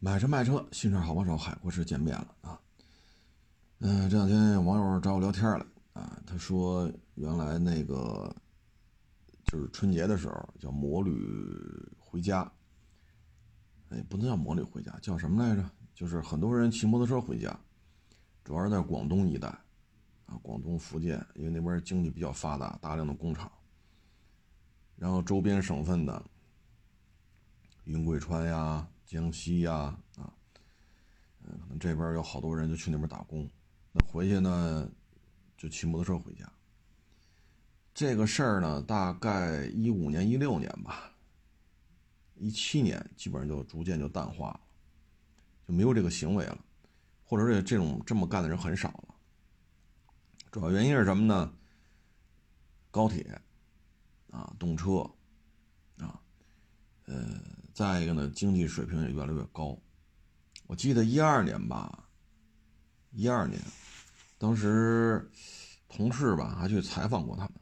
买车卖车，新车好帮手，海阔士见面了啊。嗯，这两天有网友找我聊天了啊，他说原来那个就是春节的时候叫摩旅回家，哎，不能叫摩旅回家，叫什么来着？就是很多人骑摩托车回家，主要是在广东一带啊，广东、福建，因为那边经济比较发达，大量的工厂，然后周边省份的。云贵川呀，江西呀，啊，嗯，可能这边有好多人就去那边打工，那回去呢，就骑摩托车回家。这个事儿呢，大概一五年、一六年吧，一七年基本上就逐渐就淡化了，就没有这个行为了，或者这这种这么干的人很少了。主要原因是什么呢？高铁，啊，动车，呃。再一个呢，经济水平也越来越高。我记得一二年吧，一二年，当时同事吧还去采访过他们，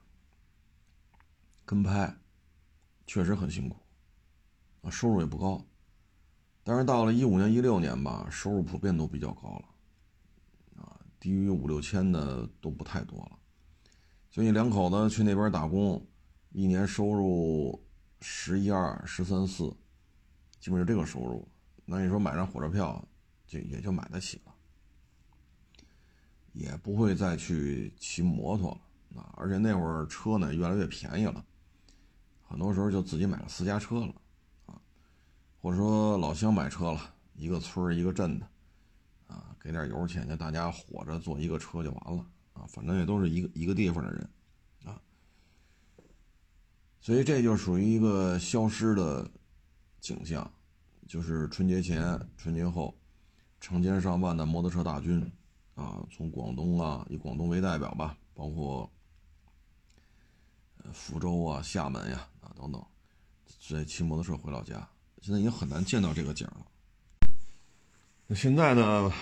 跟拍，确实很辛苦，啊，收入也不高。但是到了一五年、一六年吧，收入普遍都比较高了，啊，低于五六千的都不太多了。所以两口子去那边打工，一年收入十一二、十三四。基本就这个收入，那你说买张火车票，就也就买得起了，也不会再去骑摩托了啊！而且那会儿车呢越来越便宜了，很多时候就自己买个私家车了啊，或者说老乡买车了，一个村一个镇的啊，给点油钱，就大家伙着坐一个车就完了啊！反正也都是一个一个地方的人啊，所以这就属于一个消失的。景象，就是春节前、春节后，成千上万的摩托车大军，啊，从广东啊，以广东为代表吧，包括福州啊、厦门呀啊等等，在骑摩托车回老家。现在已经很难见到这个景了。那现在呢，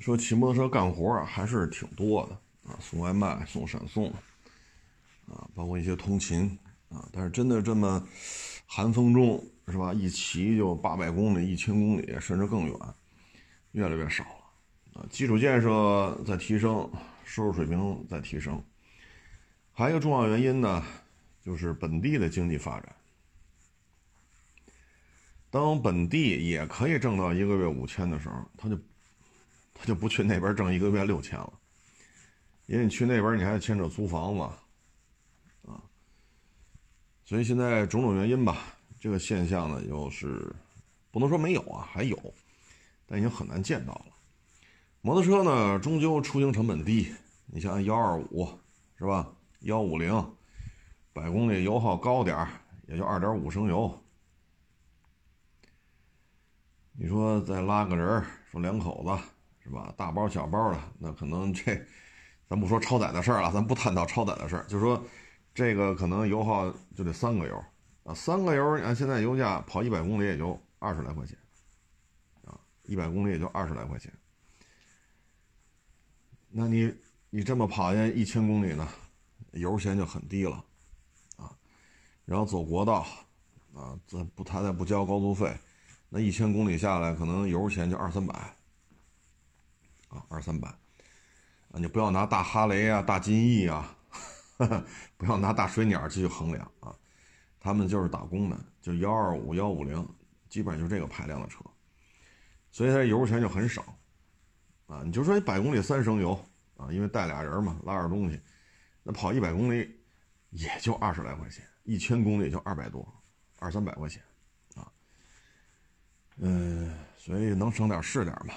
说骑摩托车干活啊，还是挺多的啊，送外卖、送闪送，啊，包括一些通勤但是真的这么寒风中。是吧？一骑就八百公里、一千公里，甚至更远，越来越少了。啊，基础建设在提升，收入水平在提升。还有一个重要原因呢，就是本地的经济发展。当本地也可以挣到一个月五千的时候，他就他就不去那边挣一个月六千了，因为你去那边你还牵扯租房子，所以现在种种原因吧。这个现象呢，又是不能说没有啊，还有，但已经很难见到了。摩托车呢，终究出行成本低。你像幺二五是吧？幺五零，百公里油耗高点也就二点五升油。你说再拉个人说两口子是吧？大包小包的，那可能这，咱不说超载的事儿了，咱不探讨超载的事儿，就说这个可能油耗就得三个油。啊，三个油，按现在油价跑一百公里也就二十来块钱，啊，一百公里也就二十来块钱。那你你这么跑下一千公里呢，油钱就很低了，啊，然后走国道，啊，这不他再不交高速费，那一千公里下来可能油钱就二三百，啊，二三百，啊，你不要拿大哈雷啊、大金翼啊，不要拿大水鸟继续衡量啊。他们就是打工的，就幺二五、幺五零，基本上就是这个排量的车，所以它油钱就很少，啊，你就说你百公里三升油啊，因为带俩人嘛，拉点东西，那跑一百公里也就二十来块钱，一千公里也就二百多，二三百块钱，啊，嗯，所以能省点是点嘛。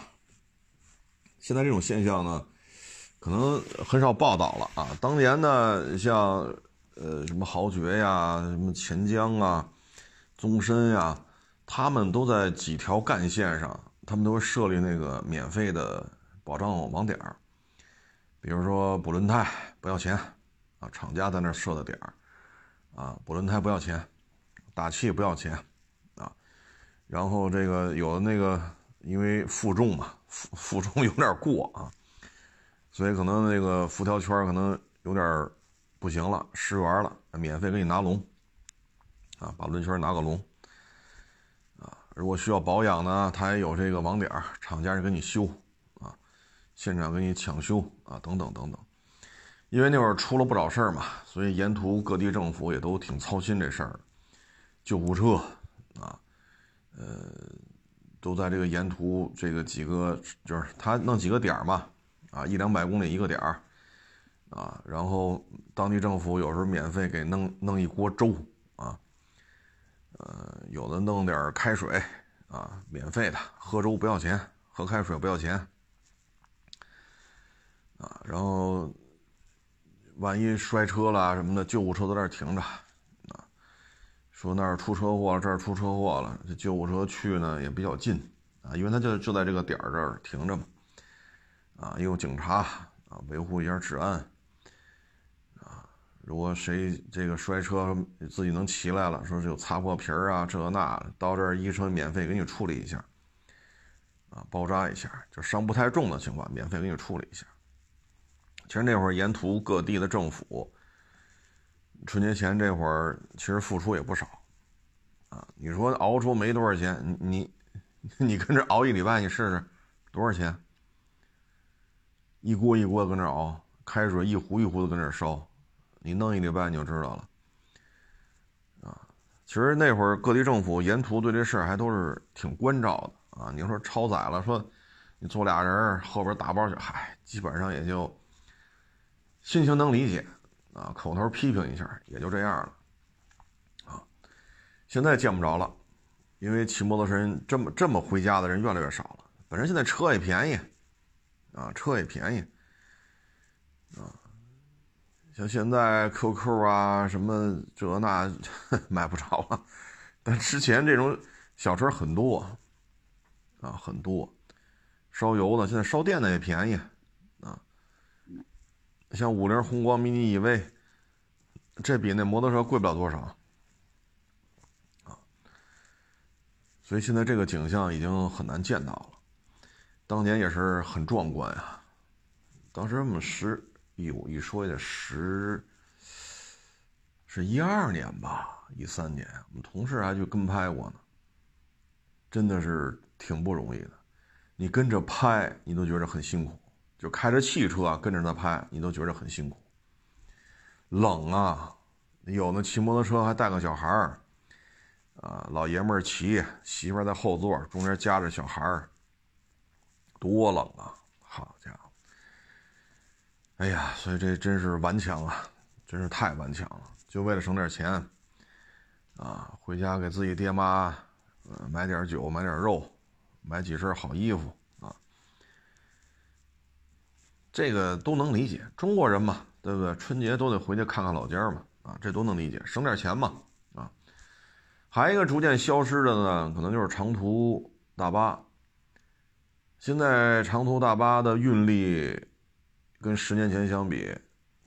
现在这种现象呢，可能很少报道了啊。当年呢，像。呃，什么豪爵呀，什么钱江啊，宗申呀，他们都在几条干线上，他们都会设立那个免费的保障网点儿。比如说补轮胎不要钱，啊，厂家在那设的点儿，啊，补轮胎不要钱，打气不要钱，啊，然后这个有的那个因为负重嘛，负负重有点过啊，所以可能那个辐条圈可能有点。不行了，失缘了，免费给你拿龙，啊，把轮圈拿个龙，啊，如果需要保养呢，他也有这个网点，厂家也给你修啊，现场给你抢修啊，等等等等。因为那会儿出了不少事儿嘛，所以沿途各地政府也都挺操心这事儿，救护车啊，呃，都在这个沿途这个几个，就是他弄几个点嘛，啊，一两百公里一个点儿，啊，然后当地政府有时候免费给弄弄一锅粥啊，呃，有的弄点开水啊，免费的，喝粥不要钱，喝开水不要钱，啊，然后。万一摔车了什么的，救护车在那儿停着，啊，说那儿出车祸了，这儿出车祸了，这救护车去呢也比较近，啊，因为他就就在这个点儿这儿停着嘛，啊，也有警察啊，维护一下治安，啊，如果谁这个摔车自己能骑来了，说是有擦破皮儿啊，这那到这儿医生免费给你处理一下，啊，包扎一下，就伤不太重的情况，免费给你处理一下。其实那会儿沿途各地的政府，春节前这会儿其实付出也不少，啊，你说熬出没多少钱，你 你跟这熬一礼拜，你试试多少钱？一锅一锅的跟那熬，开水一壶一壶的跟那烧，你弄一礼拜你就知道了，啊，其实那会儿各地政府沿途对这事儿还都是挺关照的啊。你说超载了，说你坐俩人后边打包去，嗨，基本上也就。心情能理解，啊，口头批评一下也就这样了，啊，现在见不着了，因为骑摩托车人这么这么回家的人越来越少了。本身现在车也便宜，啊，车也便宜，啊，像现在 QQ 啊什么这那 买不着了，但之前这种小车很多，啊，很多，烧油的现在烧电的也便宜。啊像五菱宏光 mini EV，这比那摩托车贵不了多少，啊，所以现在这个景象已经很难见到了。当年也是很壮观啊，当时我们十，有一说也十，是一二年吧，一三年，我们同事还去跟拍过呢，真的是挺不容易的，你跟着拍，你都觉得很辛苦。就开着汽车跟着他拍，你都觉得很辛苦。冷啊，有的骑摩托车还带个小孩儿，啊，老爷们儿骑，媳妇儿在后座，中间夹着小孩儿，多冷啊！好家伙，哎呀，所以这真是顽强啊，真是太顽强了，就为了省点钱，啊，回家给自己爹妈，呃，买点酒，买点肉，买几身好衣服啊。这个都能理解，中国人嘛，对不对？春节都得回去看看老家嘛，啊，这都能理解，省点钱嘛，啊。还一个逐渐消失的呢，可能就是长途大巴。现在长途大巴的运力跟十年前相比，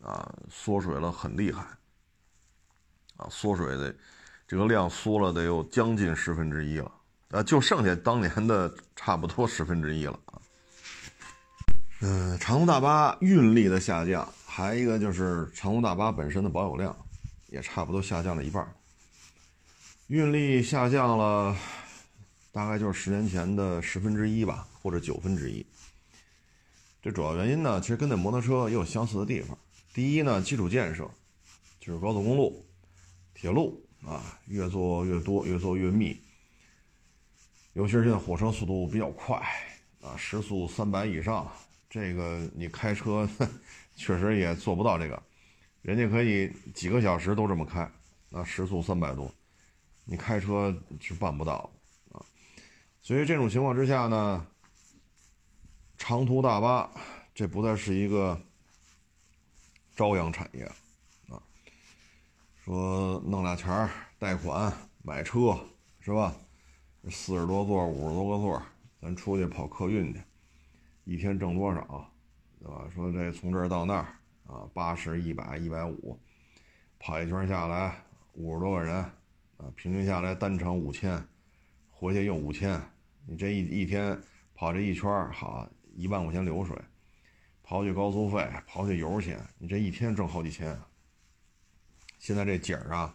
啊，缩水了很厉害，啊，缩水的这个量缩了得有将近十分之一了，啊，就剩下当年的差不多十分之一了啊。嗯，长途大巴运力的下降，还一个就是长途大巴本身的保有量，也差不多下降了一半。运力下降了，大概就是十年前的十分之一吧，或者九分之一。这主要原因呢，其实跟那摩托车也有相似的地方。第一呢，基础建设，就是高速公路、铁路啊，越做越多，越做越密。尤其是现在火车速度比较快啊，时速三百以上。这个你开车确实也做不到这个，人家可以几个小时都这么开，那时速三百多，你开车是办不到。所以这种情况之下呢，长途大巴这不再是一个朝阳产业啊。说弄俩钱儿贷款买车是吧？四十多座五十多个座，咱出去跑客运去。一天挣多少，对吧？说这从这儿到那儿啊，八十、一百、一百五，跑一圈下来五十多个人，啊，平均下来单程五千，回去又五千，你这一一天跑这一圈好一万块钱流水，刨去高速费，刨去油钱，你这一天挣好几千。现在这景儿啊，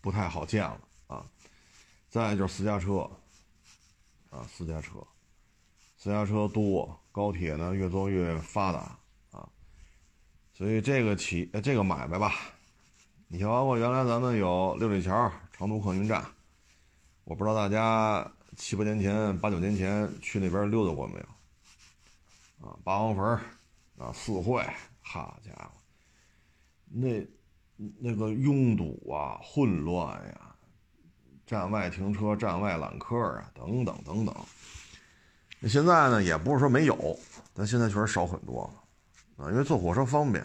不太好见了啊。再就是私家车，啊，私家车，私家车多，高铁呢越做越发达啊，所以这个企这个买卖吧，你像包括原来咱们有六里桥长途客运站，我不知道大家七八年前、八九年前去那边溜达过没有？啊，八王坟啊，四惠，好家伙，那那个拥堵啊，混乱呀。站外停车、站外揽客啊，等等等等。那现在呢，也不是说没有，但现在确实少很多了啊。因为坐火车方便，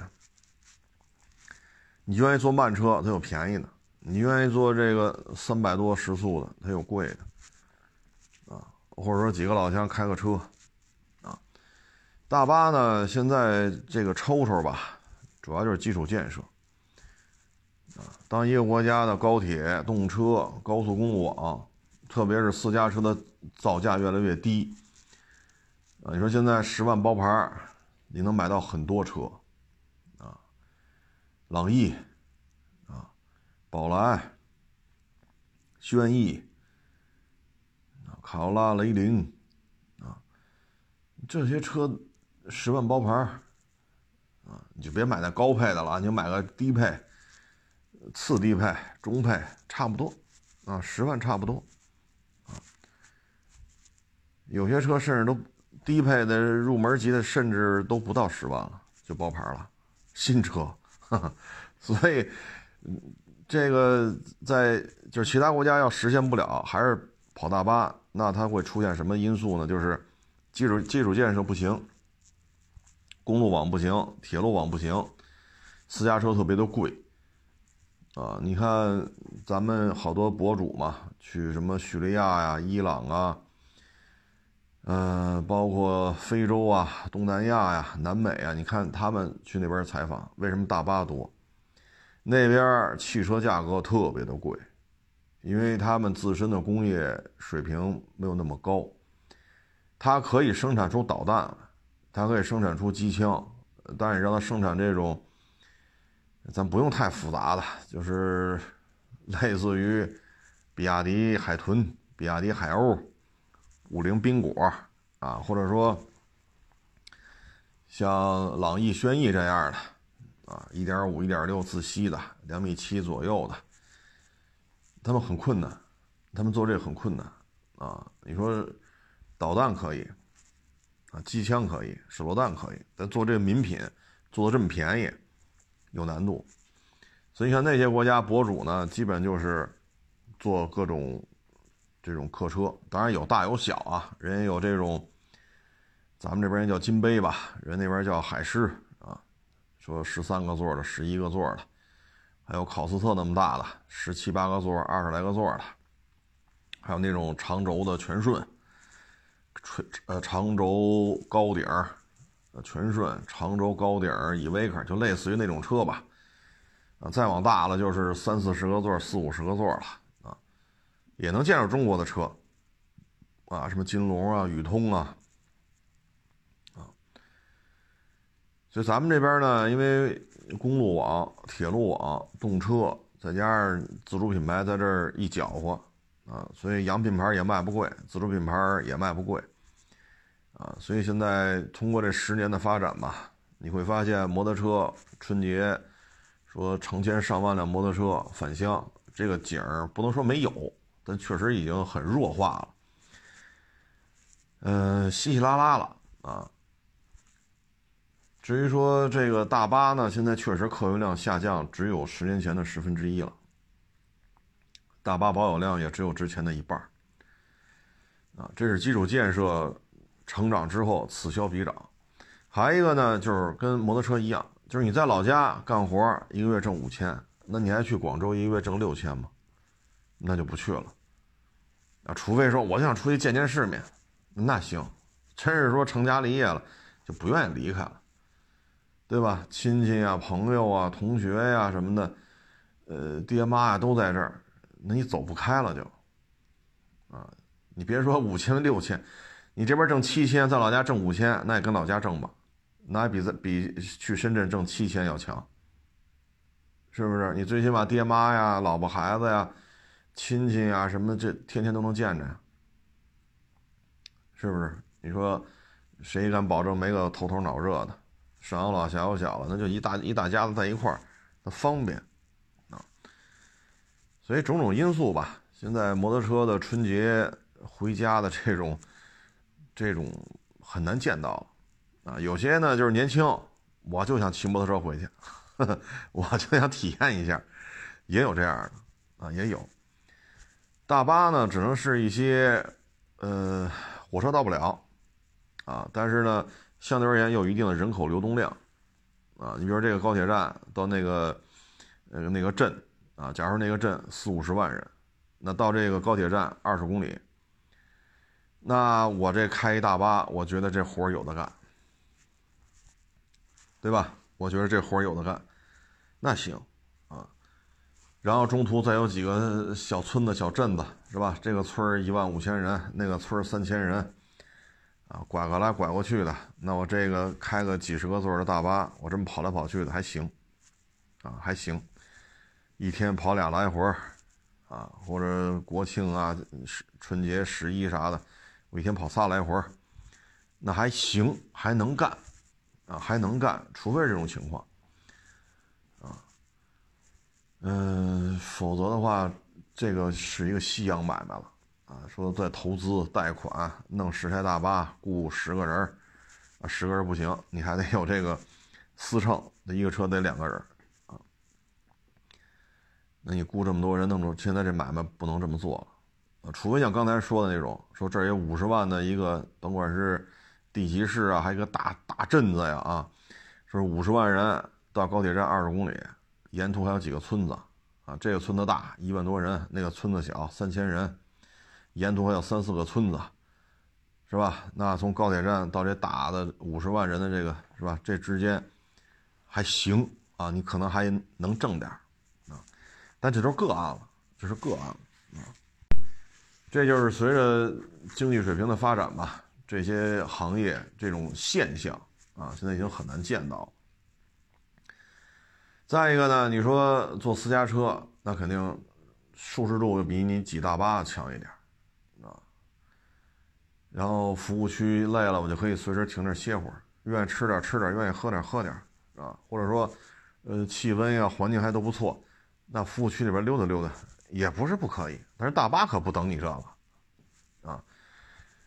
你愿意坐慢车，它有便宜的；你愿意坐这个三百多时速的，它有贵的。或者说几个老乡开个车啊。大巴呢，现在这个抽抽吧，主要就是基础建设。啊，当一个国家的高铁、动车、高速公路网，特别是私家车的造价越来越低，啊，你说现在十万包牌，你能买到很多车，啊，朗逸，啊，宝来，轩逸，卡罗拉、雷凌，啊，这些车十万包牌，啊，你就别买那高配的了，你就买个低配。次低配、中配差不多，啊，十万差不多，啊，有些车甚至都低配的入门级的，甚至都不到十万了，就包牌了，新车，所以这个在就是其他国家要实现不了，还是跑大巴，那它会出现什么因素呢？就是基础基础建设不行，公路网不行，铁路网不行，私家车特别的贵。啊，你看咱们好多博主嘛，去什么叙利亚呀、伊朗啊，嗯，包括非洲啊、东南亚呀、南美啊，你看他们去那边采访，为什么大巴多？那边汽车价格特别的贵，因为他们自身的工业水平没有那么高，它可以生产出导弹，它可以生产出机枪，但是让它生产这种。咱不用太复杂的，就是类似于比亚迪海豚、比亚迪海鸥、五菱缤果啊，或者说像朗逸、轩逸这样的啊，一点五、一点六自吸的，两米七左右的，他们很困难，他们做这个很困难啊。你说导弹可以啊，机枪可以，手榴弹可以，但做这个民品做的这么便宜。有难度，所以你看那些国家博主呢，基本就是做各种这种客车，当然有大有小啊。人家有这种，咱们这边叫金杯吧，人那边叫海狮啊，说十三个座的、十一个座的，还有考斯特那么大的，十七八个座、二十来个座的，还有那种长轴的全顺，垂呃长轴高顶儿。全顺、长轴高顶、依维柯，就类似于那种车吧。啊，再往大了就是三四十个座、四五十个座了啊，也能见着中国的车。啊，什么金龙啊、宇通啊，啊。所以咱们这边呢，因为公路网、铁路网、动车，再加上自主品牌在这儿一搅和，啊，所以洋品牌也卖不贵，自主品牌也卖不贵。啊，所以现在通过这十年的发展吧，你会发现摩托车春节说成千上万辆摩托车返乡，这个景儿不能说没有，但确实已经很弱化了，嗯，稀稀拉拉了啊。至于说这个大巴呢，现在确实客运量下降，只有十年前的十分之一了，大巴保有量也只有之前的一半啊，这是基础建设。成长之后此消彼长，还一个呢，就是跟摩托车一样，就是你在老家干活一个月挣五千，那你还去广州一个月挣六千吗？那就不去了。啊，除非说我想出去见见世面，那行。真是说成家立业了，就不愿意离开了，对吧？亲戚啊、朋友啊、同学呀什么的，呃，爹妈呀都在这儿，那你走不开了就。啊，你别说五千六千。你这边挣七千，在老家挣五千，那也跟老家挣吧，那也比在比去深圳挣七千要强，是不是？你最起码爹妈呀、老婆孩子呀，亲戚啊什么，这天天都能见着呀，是不是？你说谁敢保证没个头头脑热的，上有老下有小了，那就一大一大家子在一块儿，那方便啊。所以种种因素吧，现在摩托车的春节回家的这种这种很难见到了啊。有些呢就是年轻，我就想骑摩托车回去，呵 呵我就想体验一下，也有这样的啊，也有。大巴呢，只能是一些，呃，火车到不了，啊，但是呢，相对而言有一定的人口流动量，啊，你比如这个高铁站到那个，呃，那个镇，啊，假如那个镇四五十万人，那到这个高铁站二十公里，那我这开一大巴，我觉得这活儿有的干，对吧？我觉得这活儿有的干，那行。啊然后中途再有几个小村子、小镇子，是吧？这个村儿一万五千人，那个村儿三千人，啊，拐过来拐过去的。那我这个开个几十个座的大巴，我这么跑来跑去的还行，啊，还行。一天跑俩来回啊，或者国庆啊、春节十一啥的，我一天跑仨来回那还行，还能干，啊，还能干。除非这种情况。啊嗯，否则的话，这个是一个夕阳买卖了啊！说在投资贷款弄十台大巴，雇十个人啊，十个人不行，你还得有这个司乘，那一个车得两个人啊。那你雇这么多人弄出，现在这买卖不能这么做了啊！除非像刚才说的那种，说这儿有五十万的一个，甭管是地级市啊，还有一个大大镇子呀啊，说五十万人到高铁站二十公里。沿途还有几个村子，啊，这个村子大，一万多人；那个村子小，三千人。沿途还有三四个村子，是吧？那从高铁站到这大的五十万人的这个，是吧？这之间还行啊，你可能还能挣点啊。但这都是个案了，这是个案啊。这就是随着经济水平的发展吧，这些行业这种现象啊，现在已经很难见到了。再一个呢，你说坐私家车，那肯定舒适度比你挤大巴强一点，然后服务区累了，我就可以随时停那歇会儿，愿意吃点吃点，愿意喝点喝点，啊。或者说，呃，气温呀、环境还都不错，那服务区里边溜达溜达也不是不可以。但是大巴可不等你这个，啊。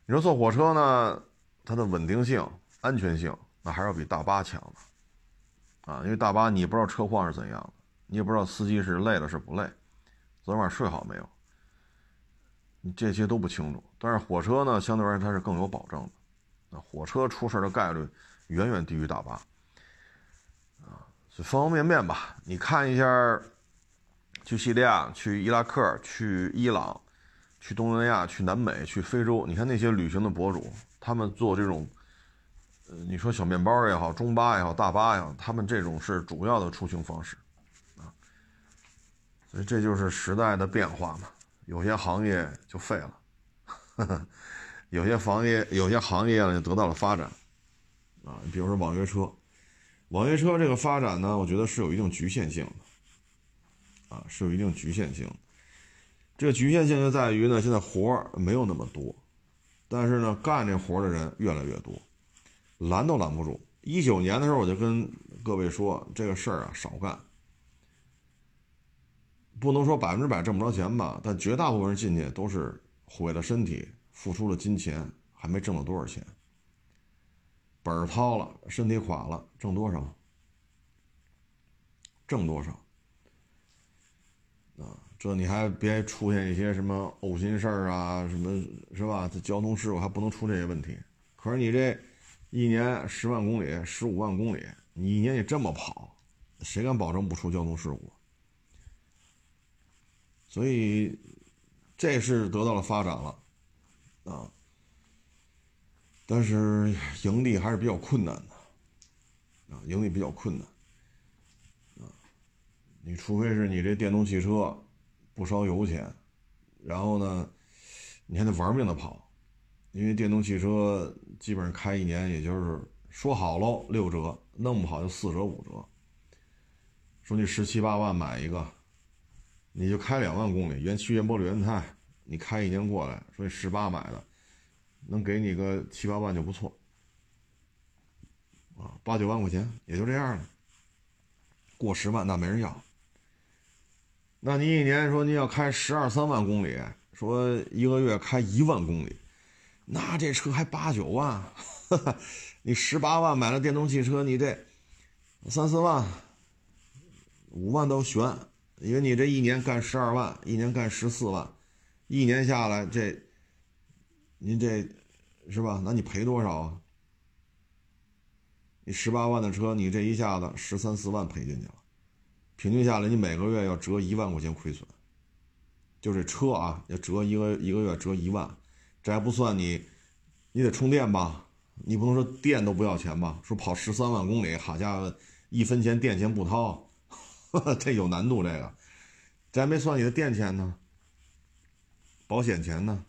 你说坐火车呢，它的稳定性、安全性，那还是要比大巴强的。啊，因为大巴你不知道车况是怎样的，你也不知道司机是累了是不累，昨天晚上睡好没有，你这些都不清楚。但是火车呢，相对而言它是更有保证的，那，火车出事的概率远远低于大巴，啊，所以方方面面吧，你看一下，去叙利亚、去伊拉克、去伊朗、去东南亚、去南美、去非洲，你看那些旅行的博主，他们做这种。呃，你说小面包也好，中巴也好，大巴也好，他们这种是主要的出行方式，啊，所以这就是时代的变化嘛。有些行业就废了，有些行业有些行业呢就得到了发展，啊，比如说网约车，网约车这个发展呢，我觉得是有一定局限性的，啊，是有一定局限性。这个局限性就在于呢，现在活儿没有那么多，但是呢，干这活儿的人越来越多。拦都拦不住。一九年的时候，我就跟各位说，这个事儿啊少干，不能说百分之百挣不着钱吧，但绝大部分人进去都是毁了身体，付出了金钱，还没挣到多少钱。本儿掏了，身体垮了，挣多少？挣多少？啊，这你还别出现一些什么呕心事儿啊，什么是吧？这交通事故还不能出这些问题。可是你这。一年十万公里，十五万公里，你一年你这么跑，谁敢保证不出交通事故？所以，这是得到了发展了，啊，但是盈利还是比较困难的，啊，盈利比较困难，啊，你除非是你这电动汽车不烧油钱，然后呢，你还得玩命的跑。因为电动汽车基本上开一年，也就是说好喽六折，弄不好就四折五折。说你十七八万买一个，你就开两万公里，原漆原玻璃原胎，你开一年过来，说你十八买的，能给你个七八万就不错，啊，八九万块钱也就这样了。过十万那没人要。那你一年说你要开十二三万公里，说一个月开一万公里，那这车还八九万，你十八万买了电动汽车，你这三四万、五万都悬，因为你这一年干十二万，一年干十四万，一年下来这，您这是吧？那你赔多少啊？你十八万的车，你这一下子十三四万赔进去了。平均下来，你每个月要折一万块钱亏损，就这车啊，要折一个一个月折一万，这还不算你，你得充电吧？你不能说电都不要钱吧？说跑十三万公里，好家伙，一分钱电钱不掏，这有难度。这个，这还没算你的电钱呢，保险钱呢，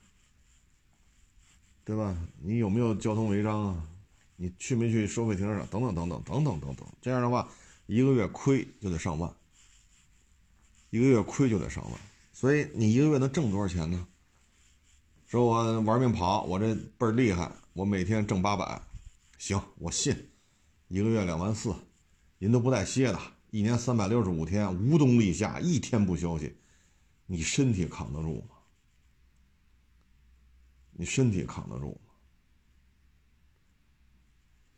对吧？你有没有交通违章啊？你去没去收费停车场？等等等等等等等等，这样的话。一个月亏就得上万，一个月亏就得上万，所以你一个月能挣多少钱呢？说我玩命跑，我这倍儿厉害，我每天挣八百，行，我信，一个月两万四，您都不带歇的，一年三百六十五天无冬立夏，一天不休息，你身体扛得住吗？你身体扛得住吗？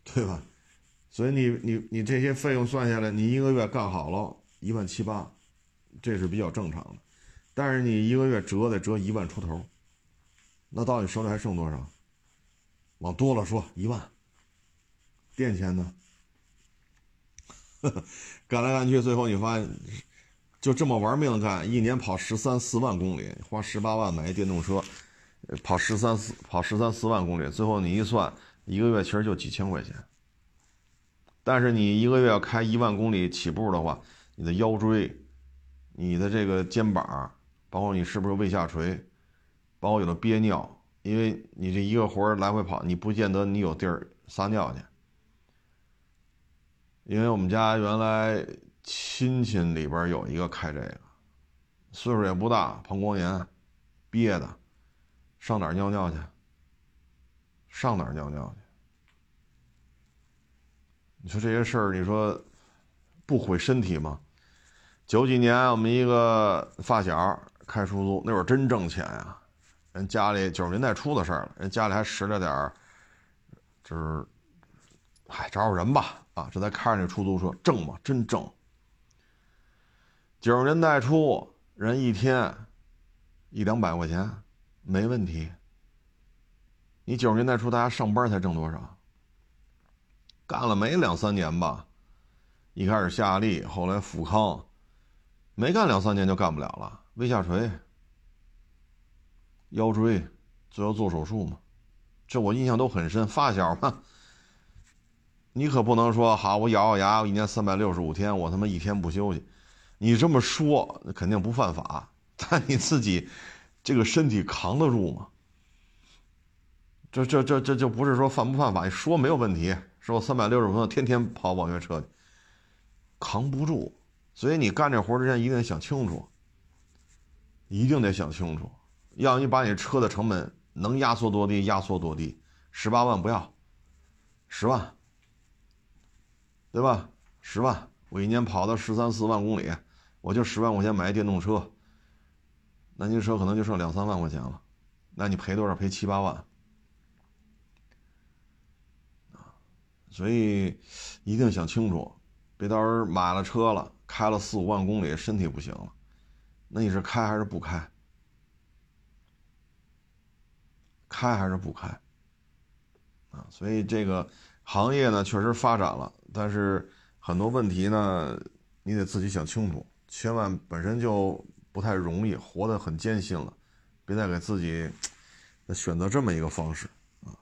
对吧？所以你你你这些费用算下来，你一个月干好了一万七八，这是比较正常的。但是你一个月折得折一万出头，那到底手里还剩多少？往多了说一万。电钱呢？干来干去，最后你发现就这么玩命干，一年跑十三四万公里，花十八万买一电动车，跑十三四跑十三四万公里，最后你一算，一个月其实就几千块钱。但是你一个月要开一万公里起步的话，你的腰椎、你的这个肩膀，包括你是不是胃下垂，包括有的憋尿，因为你这一个活来回跑，你不见得你有地儿撒尿去。因为我们家原来亲戚里边有一个开这个，岁数也不大，膀胱炎，憋的，上哪儿尿尿去？上哪儿尿尿去？你说这些事儿，你说不毁身体吗？九几年我们一个发小开出租，那会儿真挣钱呀。人家里九十年代初的事儿了，人家里还拾了点儿，就是，嗨，找找人吧啊！这才开着那出租车，挣吗？真挣。九十年代初，人一天一两百块钱没问题。你九十年代初大家上班才挣多少？干了没两三年吧，一开始夏利，后来富康，没干两三年就干不了了，胃下垂、腰椎，最后做手术嘛，这我印象都很深。发小嘛，你可不能说好，我咬咬牙，我一年三百六十五天，我他妈一天不休息，你这么说肯定不犯法，但你自己这个身体扛得住吗？这这这这就不是说犯不犯法，说没有问题。说三百六十五天天天跑网约车去，扛不住，所以你干这活之前一定得想清楚，一定得想清楚，要你把你车的成本能压缩多低压缩多低，十八万不要，十万，对吧？十万，我一年跑到十三四万公里，我就十万块钱买一电动车，那你车可能就剩两三万块钱了，那你赔多少？赔七八万。所以一定想清楚，别到时候买了车了，开了四五万公里，身体不行了，那你是开还是不开？开还是不开？啊，所以这个行业呢确实发展了，但是很多问题呢，你得自己想清楚，千万本身就不太容易，活得很艰辛了，别再给自己选择这么一个方式啊。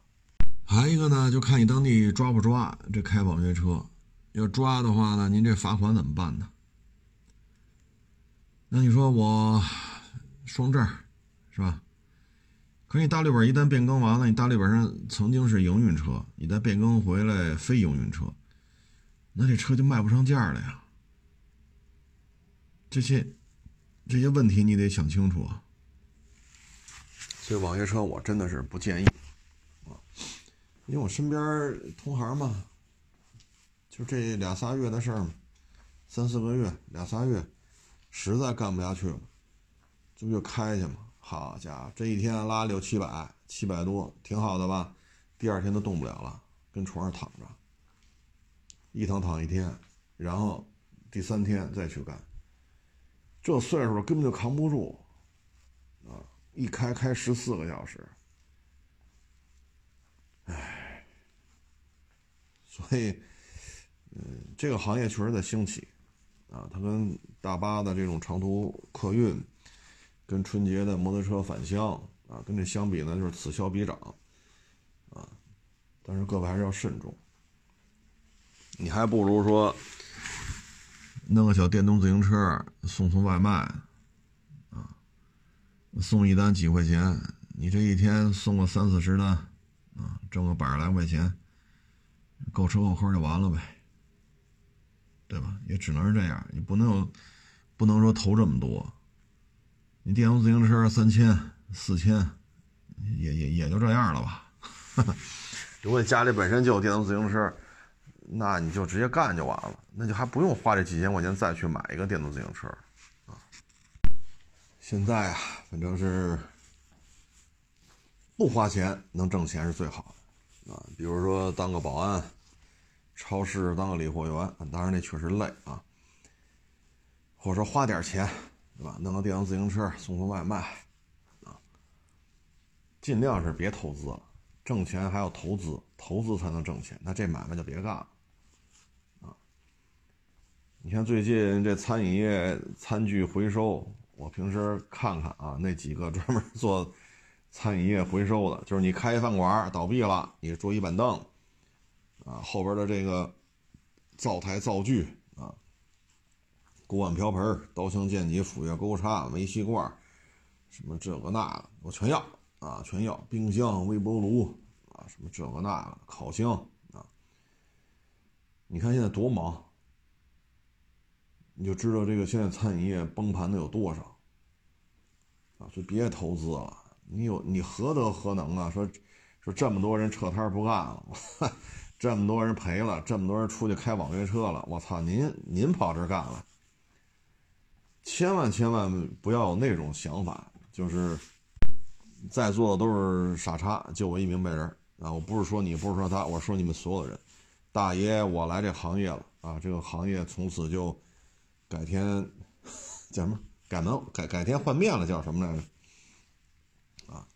还有一个呢，就看你当地抓不抓这开网约车。要抓的话呢，您这罚款怎么办呢？那你说我双证是吧？可你大绿本一旦变更完了，你大绿本上曾经是营运车，你再变更回来非营运车，那这车就卖不上价了呀。这些这些问题你得想清楚啊。所以网约车我真的是不建议啊，因为我身边同行嘛，就这俩仨月的事儿，三四个月，俩仨月，实在干不下去了，这不就开去嘛。好家伙，这一天拉六七百，七百多，挺好的吧？第二天都动不了了，跟床上躺着，一躺躺一天，然后第三天再去干。这岁数根本就扛不住，啊，一开开十四个小时，唉，所以，嗯，这个行业确实在兴起，啊，它跟大巴的这种长途客运，跟春节的摩托车返乡，啊，跟这相比呢，就是此消彼长。啊但是各位还是要慎重，你还不如说弄个小电动自行车送送外卖，啊，送一单几块钱，你这一天送个三四十单，啊，挣个百十来块钱，够吃够喝就完了呗，对吧？也只能是这样，你不能有，不能说投这么多，你电动自行车三千四千，也也也就这样了吧。如果家里本身就有电动自行车，那你就直接干就完了，那就还不用花这几千块钱再去买一个电动自行车啊。现在啊，反正是不花钱能挣钱是最好的啊。比如说当个保安，超市当个理货员，当然那确实累啊。或者说花点钱，对吧？弄个电动自行车送送外卖啊，尽量是别投资了。挣钱还要投资，投资才能挣钱。那这买卖就别干了，你看最近这餐饮业餐具回收，我平时看看啊，那几个专门做餐饮业回收的，就是你开饭馆倒闭了，你桌椅板凳，啊，后边的这个灶台灶具啊，锅碗瓢盆、刀枪剑戟斧钺钩叉煤气罐，什么这个那个，我全要。啊，全要冰箱、微波炉啊，什么这个那个，烤箱啊。你看现在多忙，你就知道这个现在餐饮业崩盘的有多少啊！所以别投资了，你有你何德何能啊？说说这么多人撤摊不干了，这么多人赔了，这么多人出去开网约车了，我操！您您跑这干了，千万千万不要有那种想法，就是。在座的都是傻叉，就我一明白人啊！我不是说你，不是说他，我说你们所有的人。大爷，我来这行业了啊！这个行业从此就改天 叫什么？改能改改天换面了，叫什么来着？啊！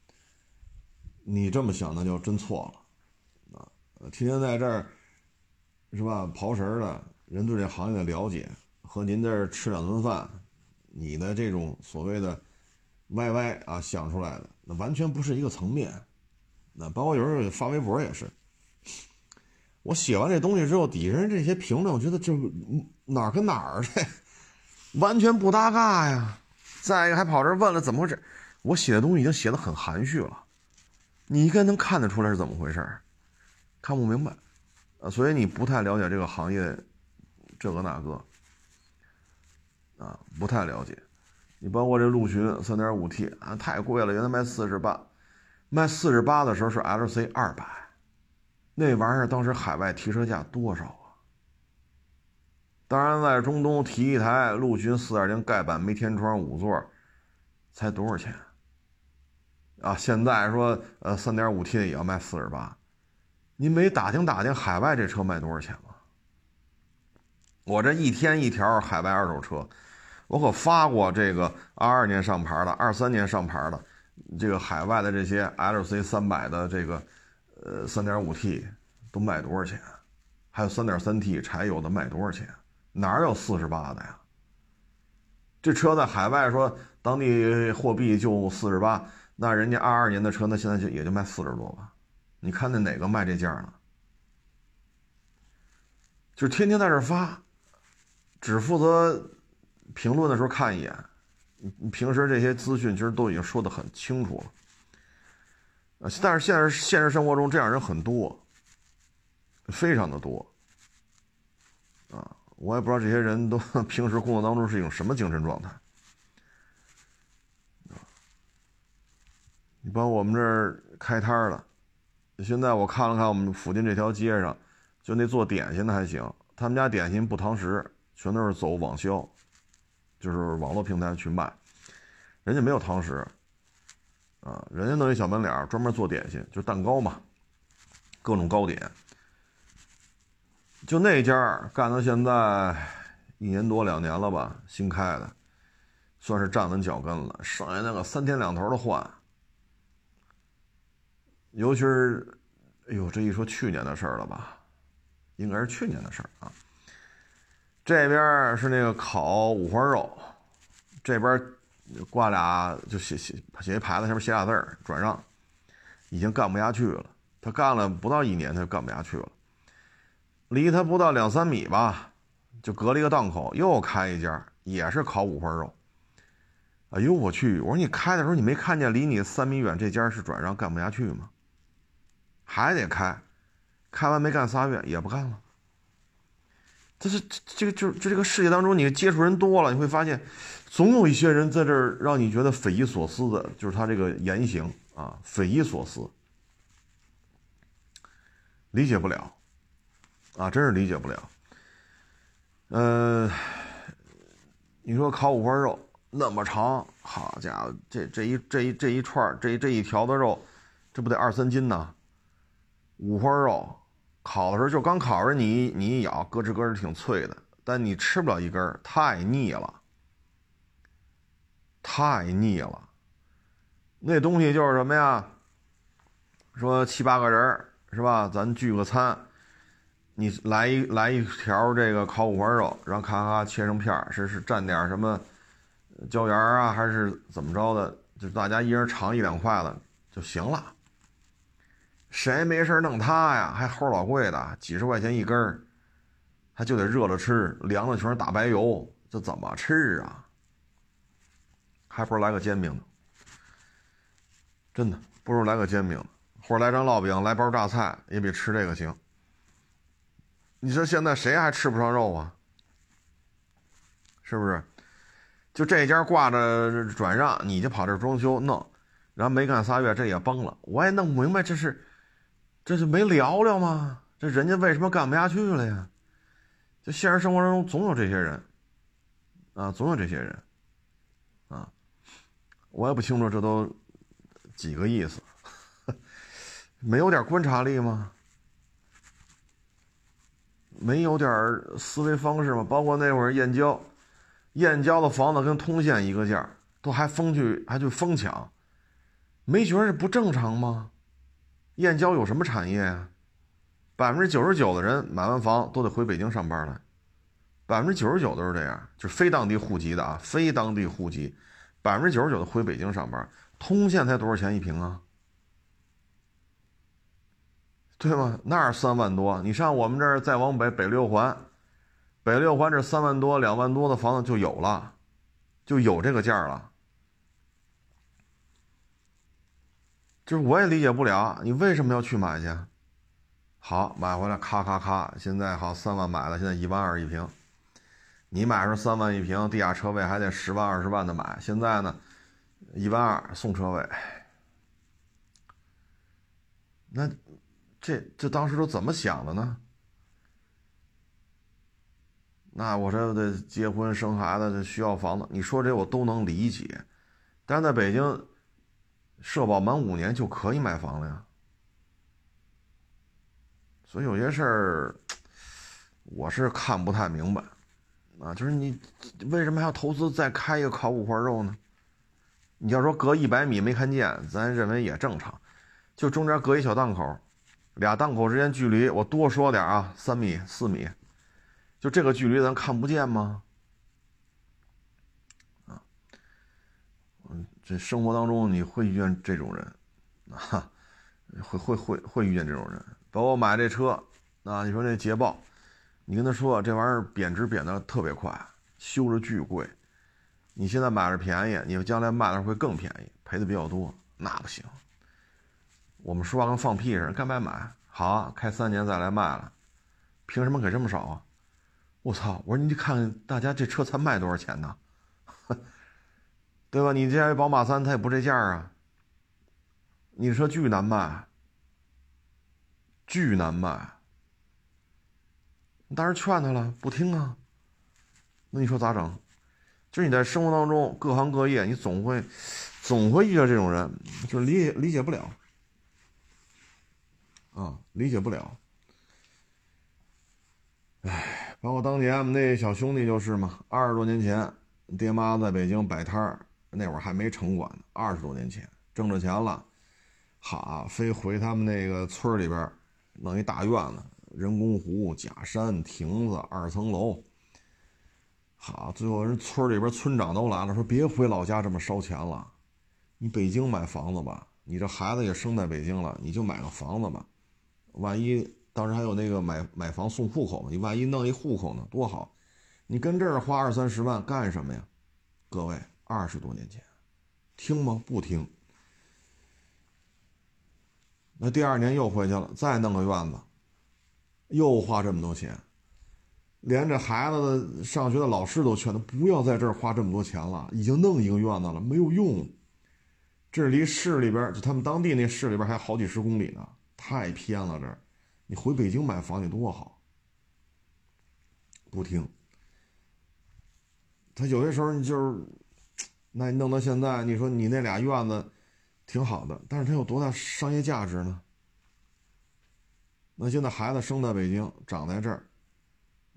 你这么想，那就真错了啊！天天在这儿是吧？刨食的人对这行业的了解和您这儿吃两顿饭，你的这种所谓的。歪歪啊，想出来的那完全不是一个层面。那包括有时候发微博也是，我写完这东西之后，底下人这些评论，我觉得就哪儿跟哪儿的，完全不搭嘎呀。再一个还跑这问了怎么回事，我写的东西已经写的很含蓄了，你应该能看得出来是怎么回事，看不明白，啊，所以你不太了解这个行业，这个那个，啊，不太了解。你包括这陆巡三点五 T 啊，太贵了，原来卖四十八，卖四十八的时候是 LC 二百，那玩意儿当时海外提车价多少？当然，在中东提一台陆巡四点零盖板没天窗五座，才多少钱？啊，现在说呃三点五 T 的也要卖四十八，您没打听打听海外这车卖多少钱吗？我这一天一条海外二手车。我可发过这个二二年上牌的、二三年上牌的，这个海外的这些 LC 三百的这个，呃，三点五 T 都卖多少钱？还有三点三 T 柴油的卖多少钱？哪有四十八的呀？这车在海外说当地货币就四十八，那人家二二年的车，那现在就也就卖四十多吧？你看那哪个卖这价呢？就天天在这发，只负责。评论的时候看一眼，平时这些资讯其实都已经说得很清楚了，但是现实现实生活中这样人很多，非常的多，啊，我也不知道这些人都 平时工作当中是一种什么精神状态。你包括我们这儿开摊儿了现在我看了看我们附近这条街上就那做点心的还行他们家点心不堂食全都是走网销就是网络平台去卖人家没有堂食啊人家弄一小门脸专门做点心就蛋糕嘛各种糕点就那家干到现在一年多两年了吧，新开的，算是站稳脚跟了。剩下那个三天两头的换，尤其是，哎呦，这一说去年的事儿了吧，应该是去年的事儿啊。这边是那个烤五花肉，这边挂俩就写写写一牌子，上面写俩字儿“转让”，已经干不下去了。他干了不到一年，他就干不下去了。离他不到两三米吧，就隔了一个档口，又开一家，也是烤五花肉。哎呦我去！我说你开的时候你没看见离你三米远这家是转让干不下去吗？还得开，开完没干仨月也不干了。这是这这个就就这个世界当中，你接触人多了，你会发现，总有一些人在这儿让你觉得匪夷所思的，就是他这个言行啊，匪夷所思，理解不了。啊，真是理解不了。嗯，你说烤五花肉那么长，好家伙，这这一这一这一串这这一条的肉，这不得二三斤呢？五花肉烤的时候就刚烤着，你你一咬，咯吱咯吱挺脆的，但你吃不了一根，太腻了，太腻了。那东西就是什么呀？说七八个人是吧？咱聚个餐。你来一来一条这个烤五花肉，然后咔咔切成片儿，是是蘸点什么椒盐啊，还是怎么着的？就大家一人尝一两筷子就行了。谁没事弄它呀？还齁老贵的，几十块钱一根儿，他就得热了吃，凉了全是大白油，这怎么吃啊？还不如来个煎饼呢。真的不如来个煎饼，或者来张烙饼，来包榨菜，也比吃这个行。你说现在谁还吃不上肉啊？是不是？就这家挂着转让，你就跑这装修弄，然后没干仨月，这也崩了。我也弄不明白，这是，这就没聊聊吗？这人家为什么干不下去了呀？就现实生活中总有这些人，啊，总有这些人，啊，我也不清楚这都几个意思，没有点观察力吗？没有点思维方式吗？包括那会儿燕郊，燕郊的房子跟通县一个价，都还疯去还去疯抢，没觉得不正常吗？燕郊有什么产业啊？百分之九十九的人买完房都得回北京上班了，百分之九十九都是这样，就是非当地户籍的啊，非当地户籍，百分之九十九的回北京上班。通县才多少钱一平啊？对吗？那儿三万多，你上我们这儿再往北，北六环，北六环这三万多、两万多的房子就有了，就有这个价了。就是我也理解不了，你为什么要去买去？好，买回来咔咔咔，现在好三万买了，现在一万二一平。你买时候三万一平，地下车位还得十万二十万的买，现在呢，一万二送车位，那。这这当时都怎么想的呢？那我这得结婚生孩子，这需要房子。你说这我都能理解，但是在北京，社保满五年就可以买房了呀。所以有些事儿，我是看不太明白，啊，就是你为什么还要投资再开一个烤五花肉呢？你要说隔一百米没看见，咱认为也正常，就中间隔一小档口。俩档口之间距离，我多说点啊，三米、四米，就这个距离咱看不见吗？啊，嗯，这生活当中你会遇见这种人，啊，会会会会遇见这种人。包括买这车，啊，你说那捷豹，你跟他说这玩意儿贬值贬的特别快，修着巨贵，你现在买着便宜，你将来卖的时候会更便宜，赔的比较多，那不行。我们说话跟放屁似的，该买买好，开三年再来卖了，凭什么给这么少啊？我操！我说你看看大家这车才卖多少钱呢？对吧？你这宝马三它也不这价啊，你这车巨难卖，巨难卖。当时劝他了，不听啊。那你说咋整？就是你在生活当中各行各业，你总会总会遇到这种人，就理解理解不了啊，理解不了。哎，包括当年我们那小兄弟就是嘛，二十多年前，爹妈在北京摆摊儿，那会儿还没城管呢，二十多年前挣着钱了，哈，非回他们那个村里边弄一大院子，人工湖、假山、亭子、二层楼。好，最后人村里边村长都来了，说别回老家这么烧钱了，你北京买房子吧，你这孩子也生在北京了，你就买个房子吧，万一当时还有那个买买房送户口，你万一弄一户口呢，多好，你跟这儿花二三十万干什么呀？各位，二十多年前，听吗？不听。那第二年又回去了，再弄个院子，又花这么多钱。连这孩子的上学的老师都劝他不要在这儿花这么多钱了，已经弄一个院子了，没有用。这离市里边，就他们当地那市里边还好几十公里呢，太偏了。这儿，你回北京买房去多好。不听。他有些时候你就是，那你弄到现在，你说你那俩院子挺好的，但是它有多大商业价值呢？那现在孩子生在北京，长在这儿。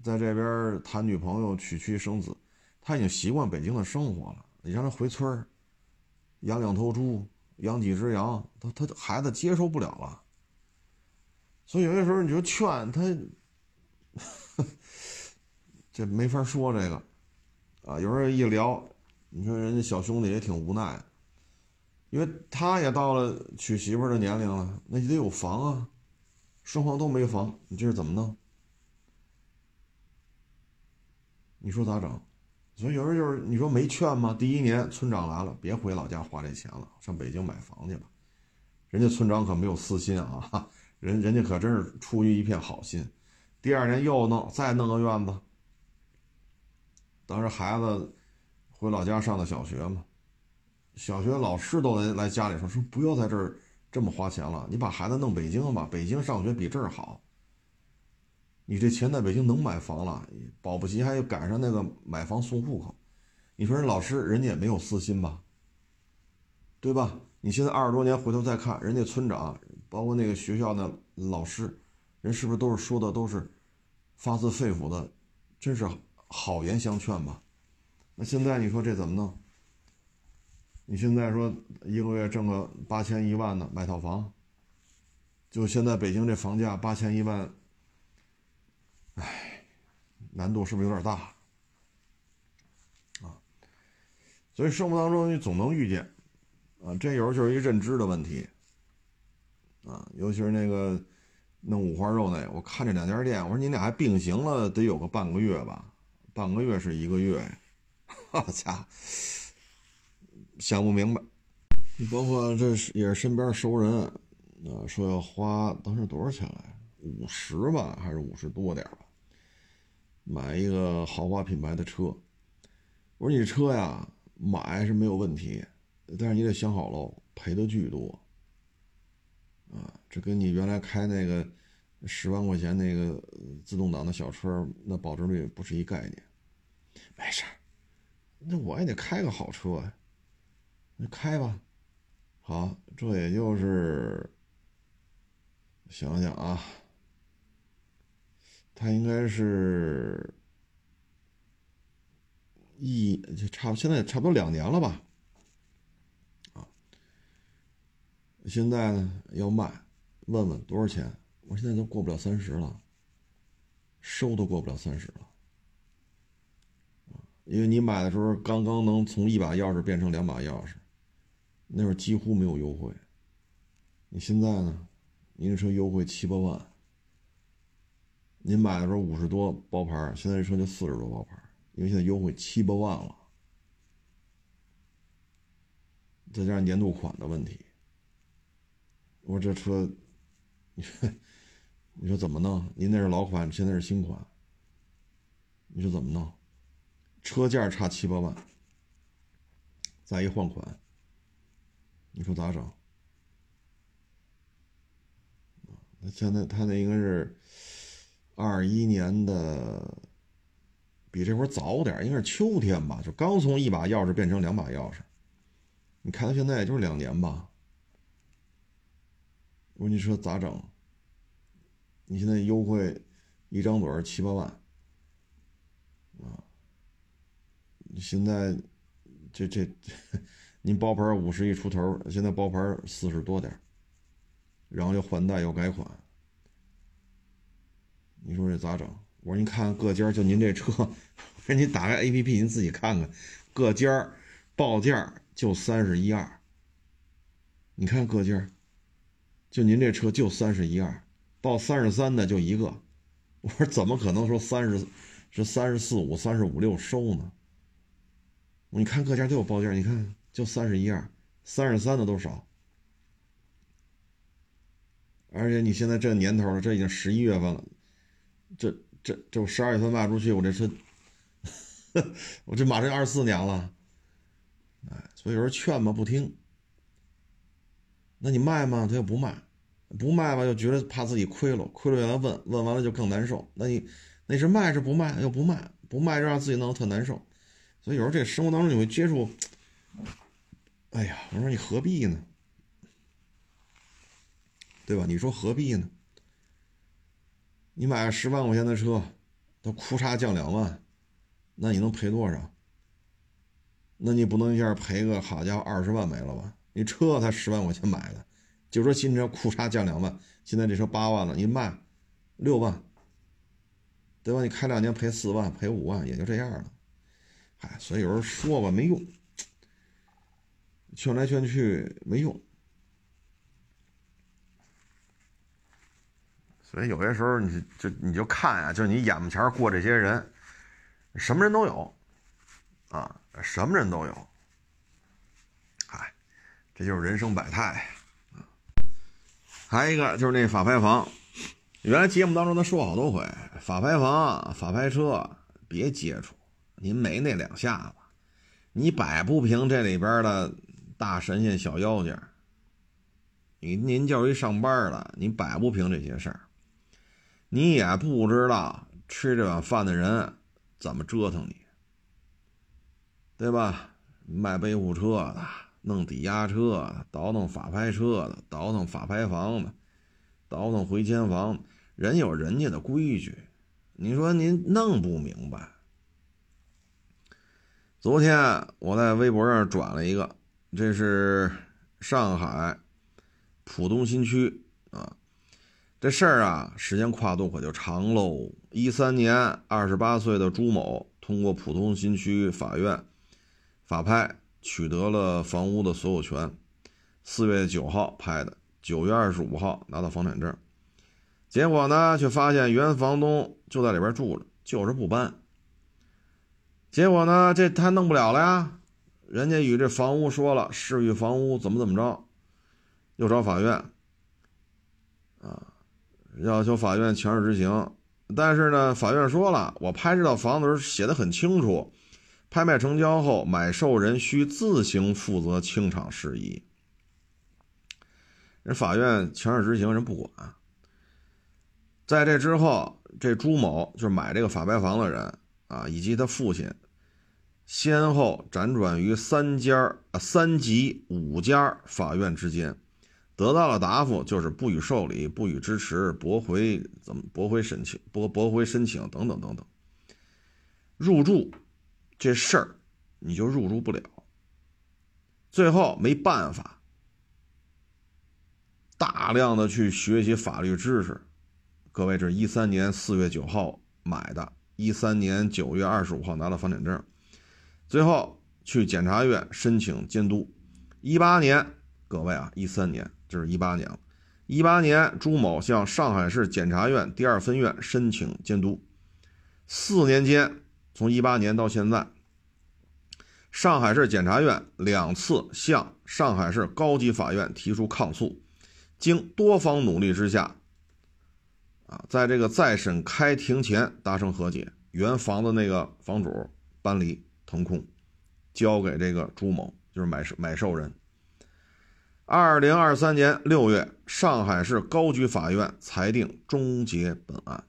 在这边谈女朋友、娶妻生子，他已经习惯北京的生活了。你让他回村儿，养两头猪、养几只羊，他他孩子接受不了了。所以有些时候你就劝他，这没法说这个啊。有人一聊，你说人家小兄弟也挺无奈，因为他也到了娶媳妇的年龄了，那你得有房啊，双方都没房，你这是怎么弄？你说咋整？所以有人就是你说没劝吗？第一年村长来了，别回老家花这钱了，上北京买房去吧。人家村长可没有私心啊，人人家可真是出于一片好心。第二年又弄，再弄个院子。当时孩子回老家上的小学嘛，小学老师都来来家里说说不要在这儿这么花钱了，你把孩子弄北京吧，北京上学比这儿好。你这钱在北京能买房了，保不齐还有赶上那个买房送户口。你说人老师人家也没有私心吧，对吧？你现在二十多年回头再看，人家村长包括那个学校的老师，人是不是都是说的都是发自肺腑的，真是好言相劝吧？那现在你说这怎么弄？你现在说一个月挣个八千一万的买套房，就现在北京这房价八千一万。唉，难度是不是有点大啊？所以生活当中你总能遇见啊，这有时候就是一认知的问题啊。尤其是那个弄五花肉那，我看这两家店，我说你俩还并行了，得有个半个月吧？半个月是一个月，好家伙，想不明白。你包括这是也是身边熟人啊，说要花当时多少钱来？五十吧，还是五十多点吧？买一个豪华品牌的车，我说你车呀，买是没有问题，但是你得想好喽，赔的巨多，啊，这跟你原来开那个十万块钱那个自动挡的小车，那保值率不是一概念。没事那我也得开个好车呀，那开吧。好，这也就是想想啊。他应该是一就差现在差不多两年了吧，啊，现在呢要卖，问问多少钱？我现在都过不了三十了，收都过不了三十了，因为你买的时候刚刚能从一把钥匙变成两把钥匙，那会儿几乎没有优惠。你现在呢？你这车优惠七八万。您买的时候五十多包牌，现在这车就四十多包牌，因为现在优惠七八万了，再加上年度款的问题，我这车，你 说你说怎么弄？您那是老款，现在是新款，你说怎么弄？车价差七八万，再一换款，你说咋整？现在他那应该是二一年的，比这会儿早点，应该是秋天吧，就刚从一把钥匙变成两把钥匙。你看他现在也就是两年吧。你说咋整？你现在优惠一张嘴七八万啊！现在这这，您包牌五十一出头，现在包牌四十多点然后又换代又改款，你说这咋整？我说你看各家就您这车，我说你打开 A P P，您自己看看，各家报价就三十一二。你看各家，就您这车就三十一二，报三十三的就一个。我说怎么可能说三十是三十四五、三十五六收呢？你看各家都有报价，你看就三十一二，三十三的都少。而且你现在这年头了，这已经十一月份了，这这这我十二月份卖出去，我这车，我这马上二四年了，哎，所以有人劝嘛不听，那你卖吗？他又不卖，不卖吧又觉得怕自己亏了，亏了又来问问完了就更难受。那你那是卖是不卖？又不卖，不卖就让自己弄得特难受。所以有时候这生活当中你会接触，哎呀，我说你何必呢？对吧？你说何必呢？你买个十万块钱的车，它哭嚓降两万，那你能赔多少？那你不能一下赔个好家伙二十万没了吧？你车才十万块钱买的，就说新车库差降两万，现在这车八万了，你卖六万，对吧？你开两年赔四万，赔五万也就这样了。哎，所以有时候说吧没用，劝来劝去没用。所以有些时候，你就你就看啊，就你眼巴前过这些人，什么人都有，啊，什么人都有，嗨，这就是人生百态。还有一个就是那法拍房，原来节目当中他说好多回，法拍房、法拍车别接触，您没那两下子，你摆不平这里边的大神仙、小妖精，你您就是一上班的，你摆不平这些事儿。你也不知道吃这碗饭的人怎么折腾你，对吧？卖备货车的，弄抵押车的，倒腾法拍车的，倒腾法拍房的，倒腾回迁房，人有人家的规矩，你说您弄不明白。昨天我在微博上转了一个，这是上海浦东新区啊。这事儿啊，时间跨度可就长喽。一三年，二十八岁的朱某通过浦东新区法院法拍取得了房屋的所有权。四月九号拍的，九月二十五号拿到房产证。结果呢，却发现原房东就在里边住着，就是不搬。结果呢，这他弄不了了呀。人家与这房屋说了，市域房屋怎么怎么着，又找法院啊。要求法院强制执行，但是呢，法院说了，我拍这套房子时候写的很清楚，拍卖成交后，买受人需自行负责清场事宜。人法院强制执行，人不管。在这之后，这朱某就是买这个法拍房的人啊，以及他父亲，先后辗转于三家啊三级五家法院之间。得到了答复，就是不予受理、不予支持、驳回怎么驳回申请、驳驳回申请等等等等。入住这事儿你就入住不了，最后没办法，大量的去学习法律知识。各位，这是一三年四月九号买的，一三年九月二十五号拿到房产证，最后去检察院申请监督。一八年，各位啊，一三年。这是一八年了，一八年朱某向上海市检察院第二分院申请监督，四年间，从一八年到现在，上海市检察院两次向上海市高级法院提出抗诉，经多方努力之下，啊，在这个再审开庭前达成和解，原房的那个房主搬离腾空，交给这个朱某，就是买买受人。二零二三年六月，上海市高级法院裁定终结本案。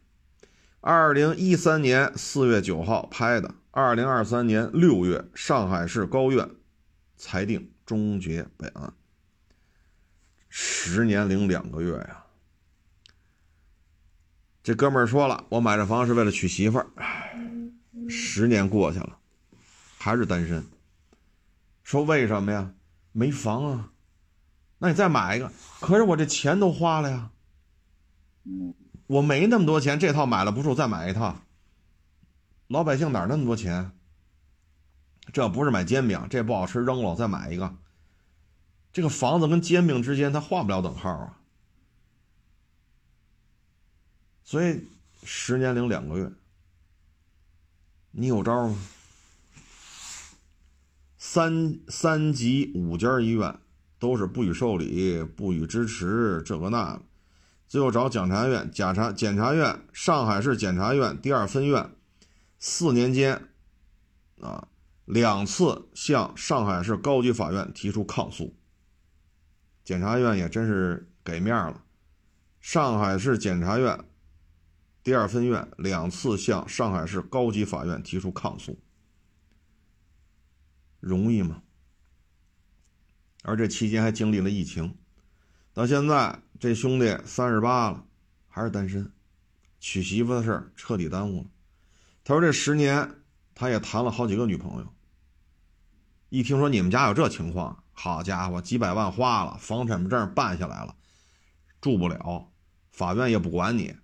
二零一三年四月九号拍的，二零二三年六月，上海市高院裁定终结本案。十年零两个月呀！这哥们儿说了，我买这房是为了娶媳妇儿。十年过去了，还是单身。说为什么呀？没房啊。那你再买一个，可是我这钱都花了呀。嗯我没那么多钱，这套买了不住，再买一套。老百姓哪那么多钱？这不是买煎饼，这不好吃扔了，再买一个。这个房子跟煎饼之间，它画不了等号啊。所以十年零两个月，你有招吗？三三级五家医院都是不予受理、不予支持，这个那个，最后找检察院、检察检察院、上海市检察院第二分院，四年间，啊，两次向上海市高级法院提出抗诉。检察院也真是给面了，上海市检察院第二分院两次向上海市高级法院提出抗诉，容易吗？而这期间还经历了疫情，到现在这兄弟三十八了，还是单身，娶媳妇的事儿彻底耽误了。他说这十年他也谈了好几个女朋友，一听说你们家有这情况。好家伙，几百万花了，房产证办下来了，住不了，法院也不管你。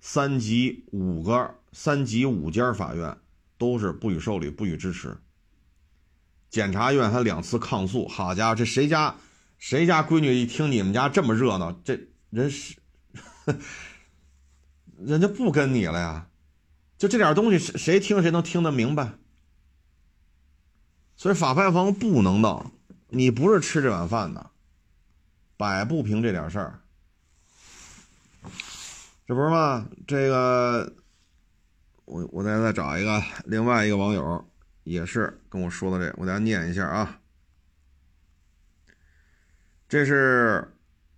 三级五个，三级五家法院都是不予受理、不予支持。检察院还两次抗诉。好家伙，这谁家谁家闺女一听你们家这么热闹，这人是 人家不跟你了呀？就这点东西，谁谁听谁能听得明白？所以法拍房不能闹。你不是吃这碗饭的，摆不平这点事儿，这不是吗？这个，我我再再找一个另外一个网友，也是跟我说的这，我给大家念一下啊。这是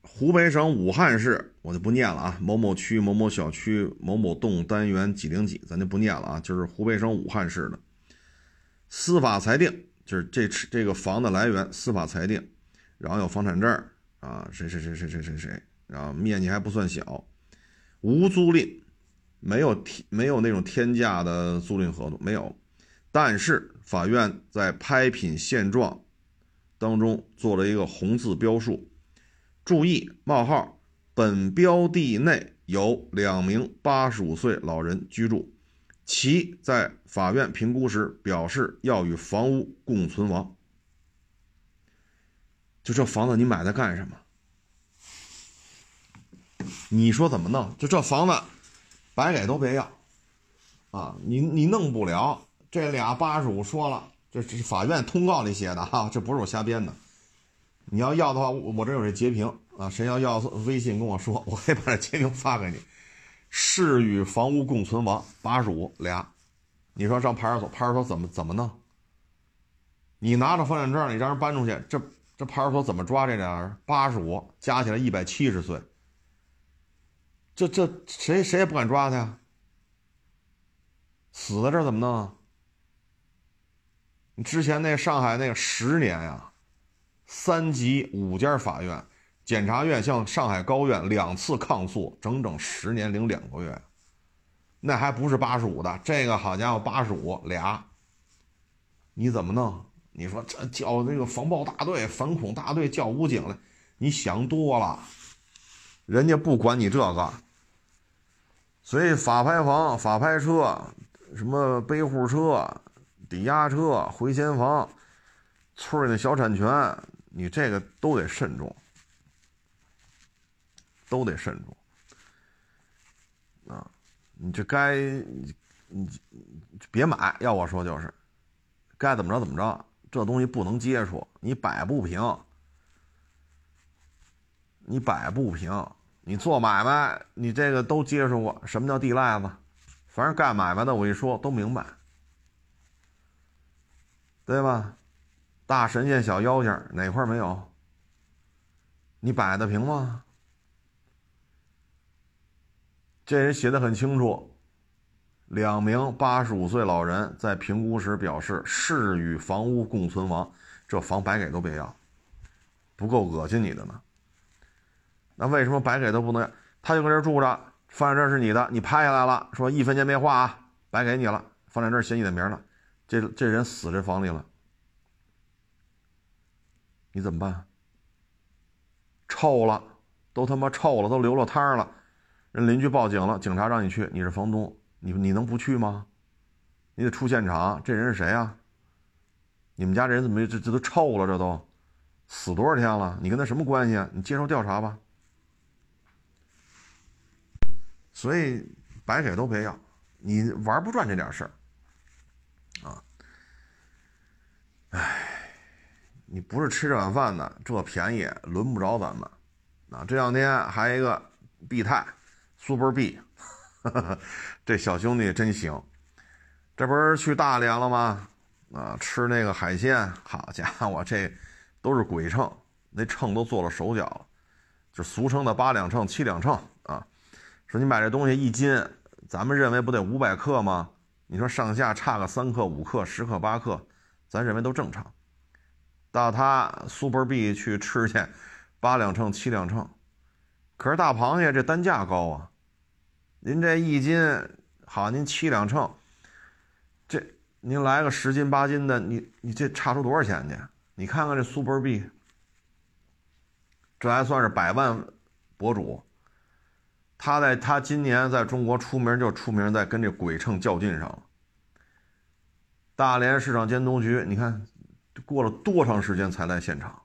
湖北省武汉市，我就不念了啊。某某区某某小区某某栋单元几零几，咱就不念了啊。就是湖北省武汉市的司法裁定。就是这这个房的来源，司法裁定，然后有房产证啊，谁谁谁谁谁谁谁，然后面积还不算小，无租赁，没有天没有那种天价的租赁合同没有，但是法院在拍品现状当中做了一个红字标述，注意冒号，本标的内有两名八十五岁老人居住。其在法院评估时表示要与房屋共存亡。就这房子你买它干什么？你说怎么弄？就这房子，白给都别要，啊，你你弄不了。这俩八十五说了，这是法院通告里写的哈，这不是我瞎编的。你要要的话，我这有这截屏啊，谁要要微信跟我说，我可以把这截屏发给你。是与房屋共存亡，八十五俩，你说上派出所，派出所怎么怎么弄？你拿着房产证，你让人搬出去，这这派出所怎么抓这俩人？八十五加起来一百七十岁，这这谁谁也不敢抓他呀。死在这怎么弄？啊之前那上海那十年呀，三级五家法院。检察院向上海高院两次抗诉，整整十年零两个月，那还不是八十五的，这个好家伙八十五俩，你怎么弄？你说这叫那个防暴大队、反恐大队叫武警了，你想多了，人家不管你这个，所以法拍房、法拍车、什么背户车、抵押车、回迁房、村里的小产权，你这个都得慎重。都得慎重啊！你这该你你别买，要我说就是该怎么着怎么着，这东西不能接触，你摆不平，你摆不平，你做买卖你这个都接触过，什么叫地赖子？反正干买卖的我一说都明白，对吧？大神仙小妖精哪块没有？你摆得平吗？这人写的很清楚，两名八十五岁老人在评估时表示誓与房屋共存亡，这房白给都别要，不够恶心你的呢？那为什么白给都不能要？他就搁这住着，放在这是你的，你拍下来了，说一分钱没花啊，白给你了，放在这写你的名了，这这人死这房里了，你怎么办？臭了，都他妈臭了，都流了汤了。人邻居报警了，警察让你去，你是房东，你你能不去吗？你得出现场。这人是谁啊？你们家这人怎么这这都臭了？这都死多少天了？你跟他什么关系啊？你接受调查吧。所以白给都别要，你玩不转这点事儿啊！哎，你不是吃这碗饭的，这便宜轮不着咱们。啊，这两天还有一个必泰。Super B，呵呵这小兄弟真行，这不是去大连了吗？啊，吃那个海鲜，好家伙，这都是鬼秤，那秤都做了手脚了，就俗称的八两秤、七两秤啊。说你买这东西一斤，咱们认为不得五百克吗？你说上下差个三克、五克、十克、八克，咱认为都正常。到他 Super B 去吃去，八两秤、七两秤，可是大螃蟹这单价高啊。您这一斤好，您七两秤，这您来个十斤八斤的，你你这差出多少钱去？你看看这 Super B，这还算是百万博主。他在他今年在中国出名就出名在跟这鬼秤较劲上了。大连市场监督局，你看过了多长时间才来现场？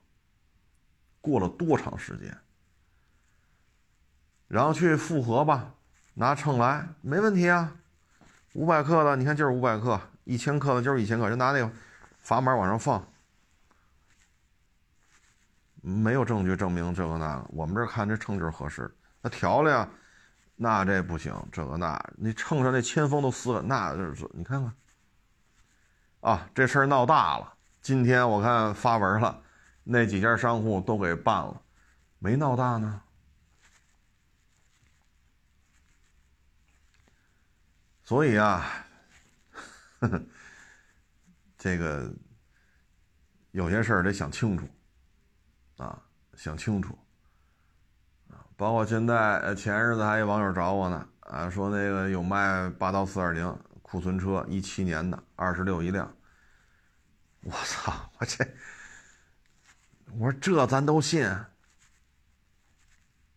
过了多长时间？然后去复核吧。拿秤来没问题啊，五百克的，你看就是五百克，一千克的就是一千克，就拿那个砝码往上放，没有证据证明这个那个，我们这看这秤就是合适，那调了呀，那这不行，这个那，你秤上那铅封都撕了，那就是你看看，啊，这事儿闹大了，今天我看发文了，那几家商户都给办了，没闹大呢。所以啊，呵 呵这个有些事儿得想清楚啊，想清楚。包括现在呃前日子还有网友找我呢，啊，说那个有卖霸道四二零库存车，一七年的，二十六一辆。我操！我这，我说这咱都信，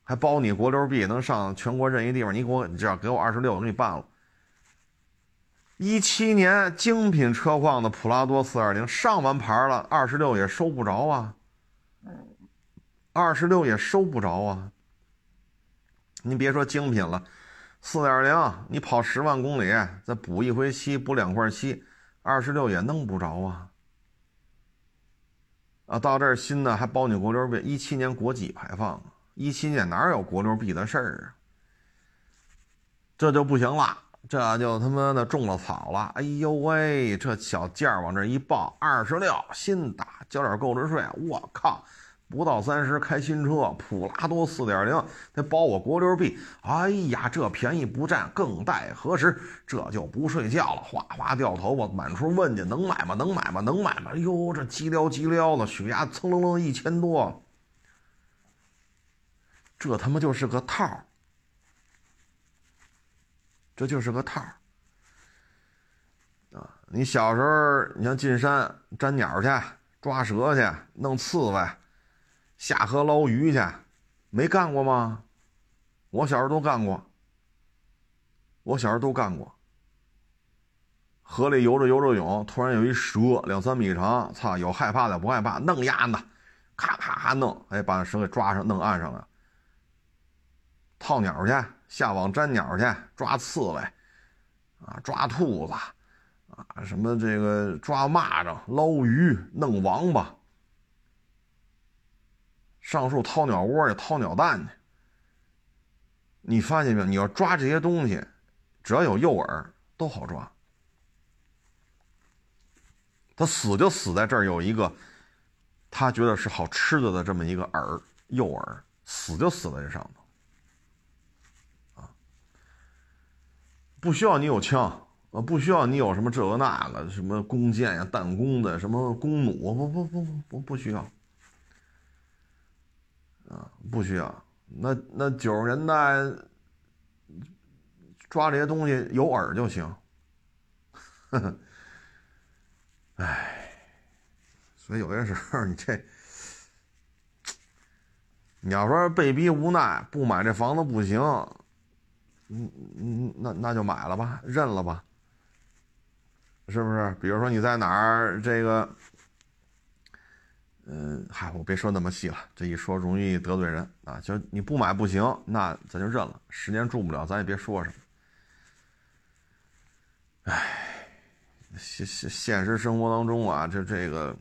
还包你国六 B 能上全国任意地方，你给我，你只要给我二十六，我给你办了。一七年精品车况的普拉多四二零上完牌了，二十六也收不着啊。二十六也收不着啊。您别说精品了，四点零你跑十万公里再补一回漆，补两块漆，二十六也弄不着啊。啊，到这儿新的还包你国六 B，一七年国几排放啊？一七年哪有国六 B 的事儿啊？这就不行了。这就他妈的中了草了！哎呦喂，这小件儿往这一报，二十六新的，交点购置税，我靠，不到三十开新车，普拉多四点零，得包我国六 B，哎呀，这便宜不占，更待何时？这就不睡觉了，哗哗掉头发，满处问去，能买吗？能买吗？能买吗？哎呦，这急撩急撩的，血压蹭楞楞一千多，这他妈就是个套。这就是个套啊！你小时候，你像进山粘鸟去、抓蛇去、弄刺猬、下河捞鱼去，没干过吗？我小时候都干过。我小时候都干过。河里游着游着泳，突然有一蛇两三米长，操！有害怕的不害怕，弄鸭子，咔咔咔弄，哎，把蛇给抓上，弄岸上了。套鸟去。下网粘鸟去，抓刺猬，啊，抓兔子，啊，什么这个抓蚂蚱、捞鱼、弄王八，上树掏鸟窝去，掏鸟蛋去。你发现没有？你要抓这些东西，只要有诱饵，都好抓。他死就死在这儿，有一个他觉得是好吃的的这么一个饵，诱饵，死就死在这上头，啊，不需要你有枪，啊，不需要你有什么这个那个，什么弓箭呀、弹弓的，什么弓弩，不不不不不不需要，啊，不需要。那那九十年代抓这些东西有饵就行，呵呵，哎，所以有些时候你这。你要说被逼无奈不买这房子不行，嗯嗯，那那就买了吧，认了吧，是不是？比如说你在哪儿，这个，嗯，嗨，我别说那么细了，这一说容易得罪人啊。就你不买不行，那咱就认了，十年住不了，咱也别说什么。唉，现现现实生活当中啊，这这个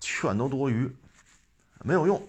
劝都多余，没有用。